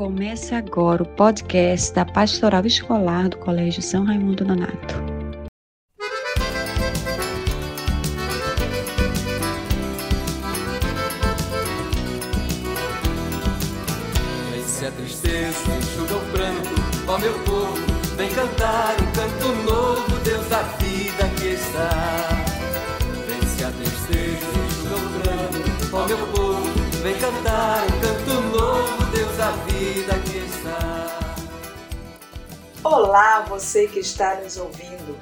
Começa agora o podcast da Pastoral Escolar do Colégio São Raimundo Nonato. Vence a tristeza, enxuga o pranto, ó meu povo, vem cantar um canto novo, Deus da vida que está. Vence a tristeza, enxuga o pranto, ó meu povo, vem cantar um canto Olá, você que está nos ouvindo.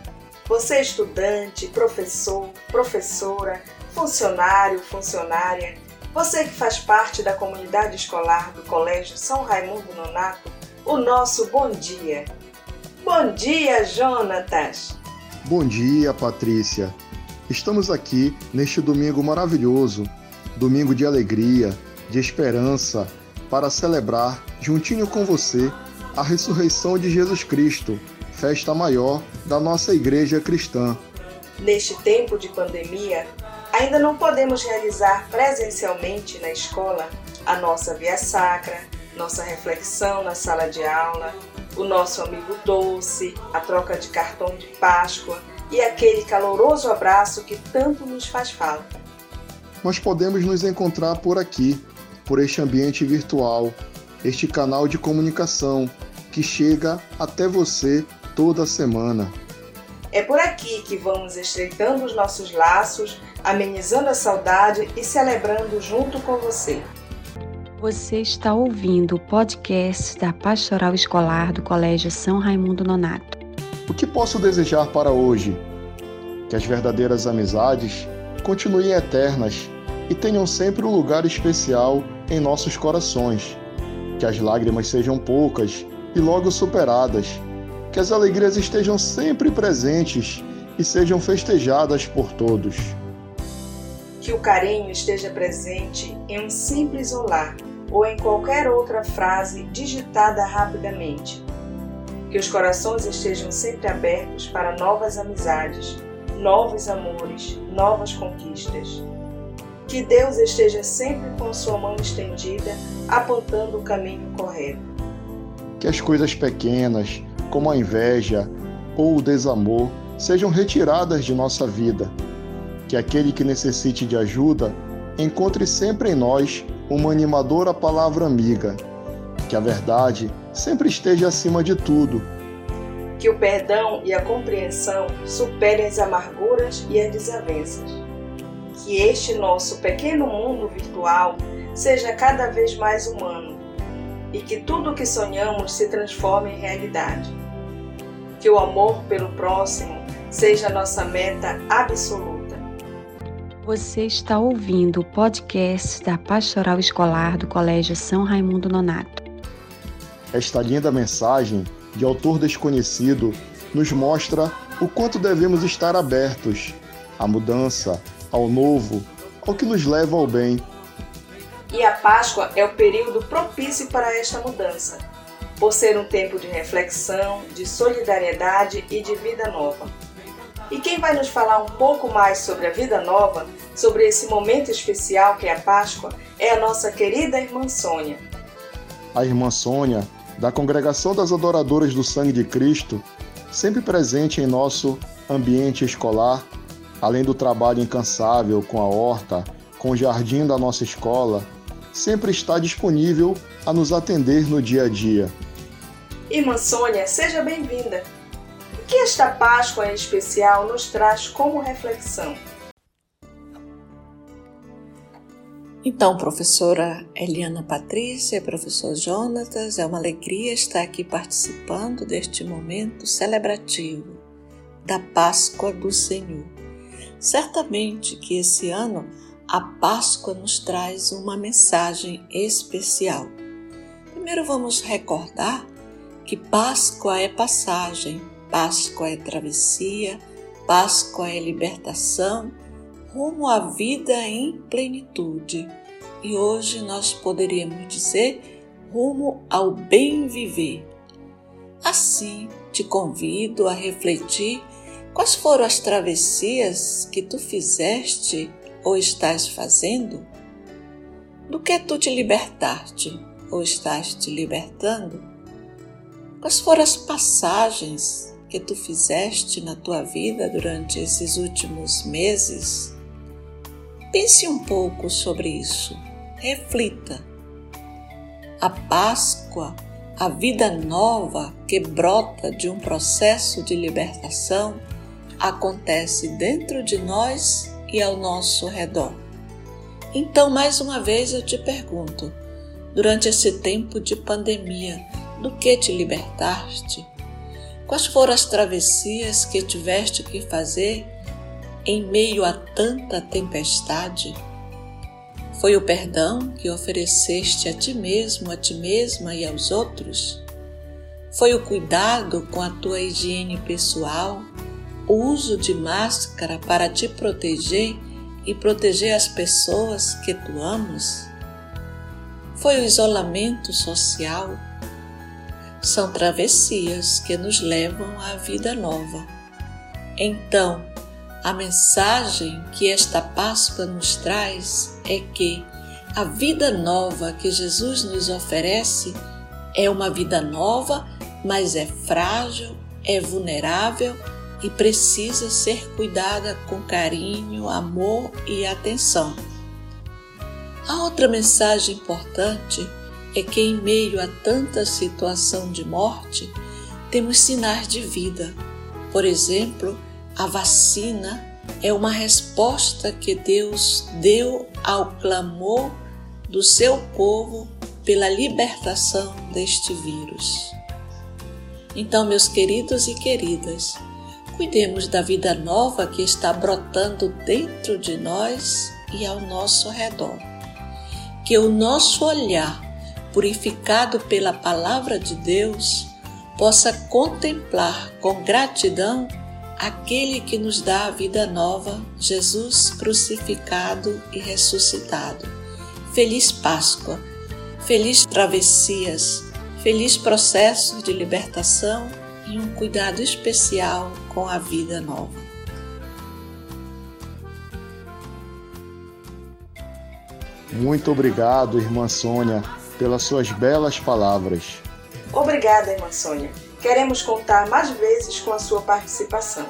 Você é estudante, professor, professora, funcionário, funcionária, você que faz parte da comunidade escolar do Colégio São Raimundo Nonato, o nosso bom dia. Bom dia, Jonatas! Bom dia, Patrícia. Estamos aqui neste domingo maravilhoso, domingo de alegria, de esperança, para celebrar, juntinho com você, a ressurreição de Jesus Cristo, festa maior da nossa igreja cristã. Neste tempo de pandemia, ainda não podemos realizar presencialmente na escola a nossa via sacra, nossa reflexão na sala de aula, o nosso amigo doce, a troca de cartão de Páscoa e aquele caloroso abraço que tanto nos faz falta. Mas podemos nos encontrar por aqui, por este ambiente virtual, este canal de comunicação que chega até você toda semana. É por aqui que vamos estreitando os nossos laços, amenizando a saudade e celebrando junto com você. Você está ouvindo o podcast da Pastoral Escolar do Colégio São Raimundo Nonato. O que posso desejar para hoje? Que as verdadeiras amizades continuem eternas e tenham sempre um lugar especial em nossos corações. Que as lágrimas sejam poucas e logo superadas. Que as alegrias estejam sempre presentes e sejam festejadas por todos. Que o carinho esteja presente em um simples olhar ou em qualquer outra frase digitada rapidamente. Que os corações estejam sempre abertos para novas amizades, novos amores, novas conquistas. Que Deus esteja sempre com sua mão estendida, apontando o caminho correto. Que as coisas pequenas, como a inveja ou o desamor, sejam retiradas de nossa vida. Que aquele que necessite de ajuda encontre sempre em nós uma animadora palavra amiga. Que a verdade sempre esteja acima de tudo. Que o perdão e a compreensão superem as amarguras e as desavenças. Que este nosso pequeno mundo virtual seja cada vez mais humano e que tudo o que sonhamos se transforme em realidade. Que o amor pelo próximo seja nossa meta absoluta. Você está ouvindo o podcast da Pastoral Escolar do Colégio São Raimundo Nonato. Esta linda mensagem, de autor desconhecido, nos mostra o quanto devemos estar abertos à mudança, ao novo, ao que nos leva ao bem. E a Páscoa é o período propício para esta mudança, por ser um tempo de reflexão, de solidariedade e de vida nova. E quem vai nos falar um pouco mais sobre a vida nova, sobre esse momento especial que é a Páscoa, é a nossa querida irmã Sônia. A irmã Sônia, da Congregação das Adoradoras do Sangue de Cristo, sempre presente em nosso ambiente escolar, além do trabalho incansável com a horta, com o jardim da nossa escola, sempre está disponível a nos atender no dia a dia. Irmã Sônia, seja bem-vinda. O que esta Páscoa em especial nos traz como reflexão? Então, professora Eliana Patrícia, professor Jonatas, é uma alegria estar aqui participando deste momento celebrativo da Páscoa do Senhor. Certamente que esse ano a Páscoa nos traz uma mensagem especial. Primeiro vamos recordar que Páscoa é passagem, Páscoa é travessia, Páscoa é libertação, rumo à vida em plenitude. E hoje nós poderíamos dizer rumo ao bem viver. Assim, te convido a refletir quais foram as travessias que tu fizeste ou estás fazendo? Do que tu te libertaste? ou estás te libertando? Quais foram as passagens que tu fizeste na tua vida durante esses últimos meses? Pense um pouco sobre isso. Reflita. A Páscoa, a vida nova que brota de um processo de libertação, acontece dentro de nós e ao nosso redor. Então, mais uma vez eu te pergunto: durante esse tempo de pandemia, do que te libertaste? Quais foram as travessias que tiveste que fazer em meio a tanta tempestade? Foi o perdão que ofereceste a ti mesmo, a ti mesma e aos outros? Foi o cuidado com a tua higiene pessoal, o uso de máscara para te proteger e proteger as pessoas que tu amas? Foi o isolamento social? São travessias que nos levam à vida nova. Então, a mensagem que esta Páscoa nos traz é que a vida nova que Jesus nos oferece é uma vida nova, mas é frágil, é vulnerável e precisa ser cuidada com carinho, amor e atenção. A outra mensagem importante é que, em meio a tanta situação de morte, temos sinais de vida. Por exemplo, a vacina é uma resposta que Deus deu ao clamor do seu povo pela libertação deste vírus. Então, meus queridos e queridas, cuidemos da vida nova que está brotando dentro de nós e ao nosso redor. Que o nosso olhar, purificado pela palavra de Deus, possa contemplar com gratidão aquele que nos dá a vida nova, Jesus crucificado e ressuscitado. Feliz Páscoa, feliz travessias, feliz processo de libertação e um cuidado especial com a vida nova. Muito obrigado, irmã Sônia, pelas suas belas palavras. Obrigada, irmã Sônia. Queremos contar mais vezes com a sua participação.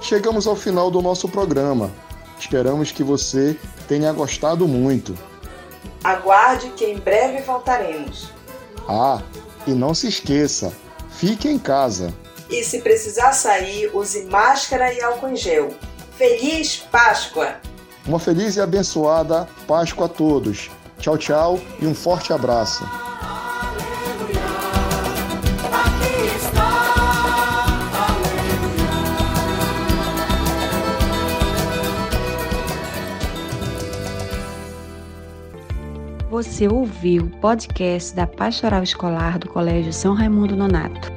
Chegamos ao final do nosso programa. Esperamos que você tenha gostado muito. Aguarde que em breve voltaremos. Ah, e não se esqueça, Fique em casa. E se precisar sair, use máscara e álcool em gel. Feliz Páscoa! Uma feliz e abençoada Páscoa a todos. Tchau, tchau e um forte abraço. Você ouviu o podcast da Pastoral Escolar do Colégio São Raimundo Nonato.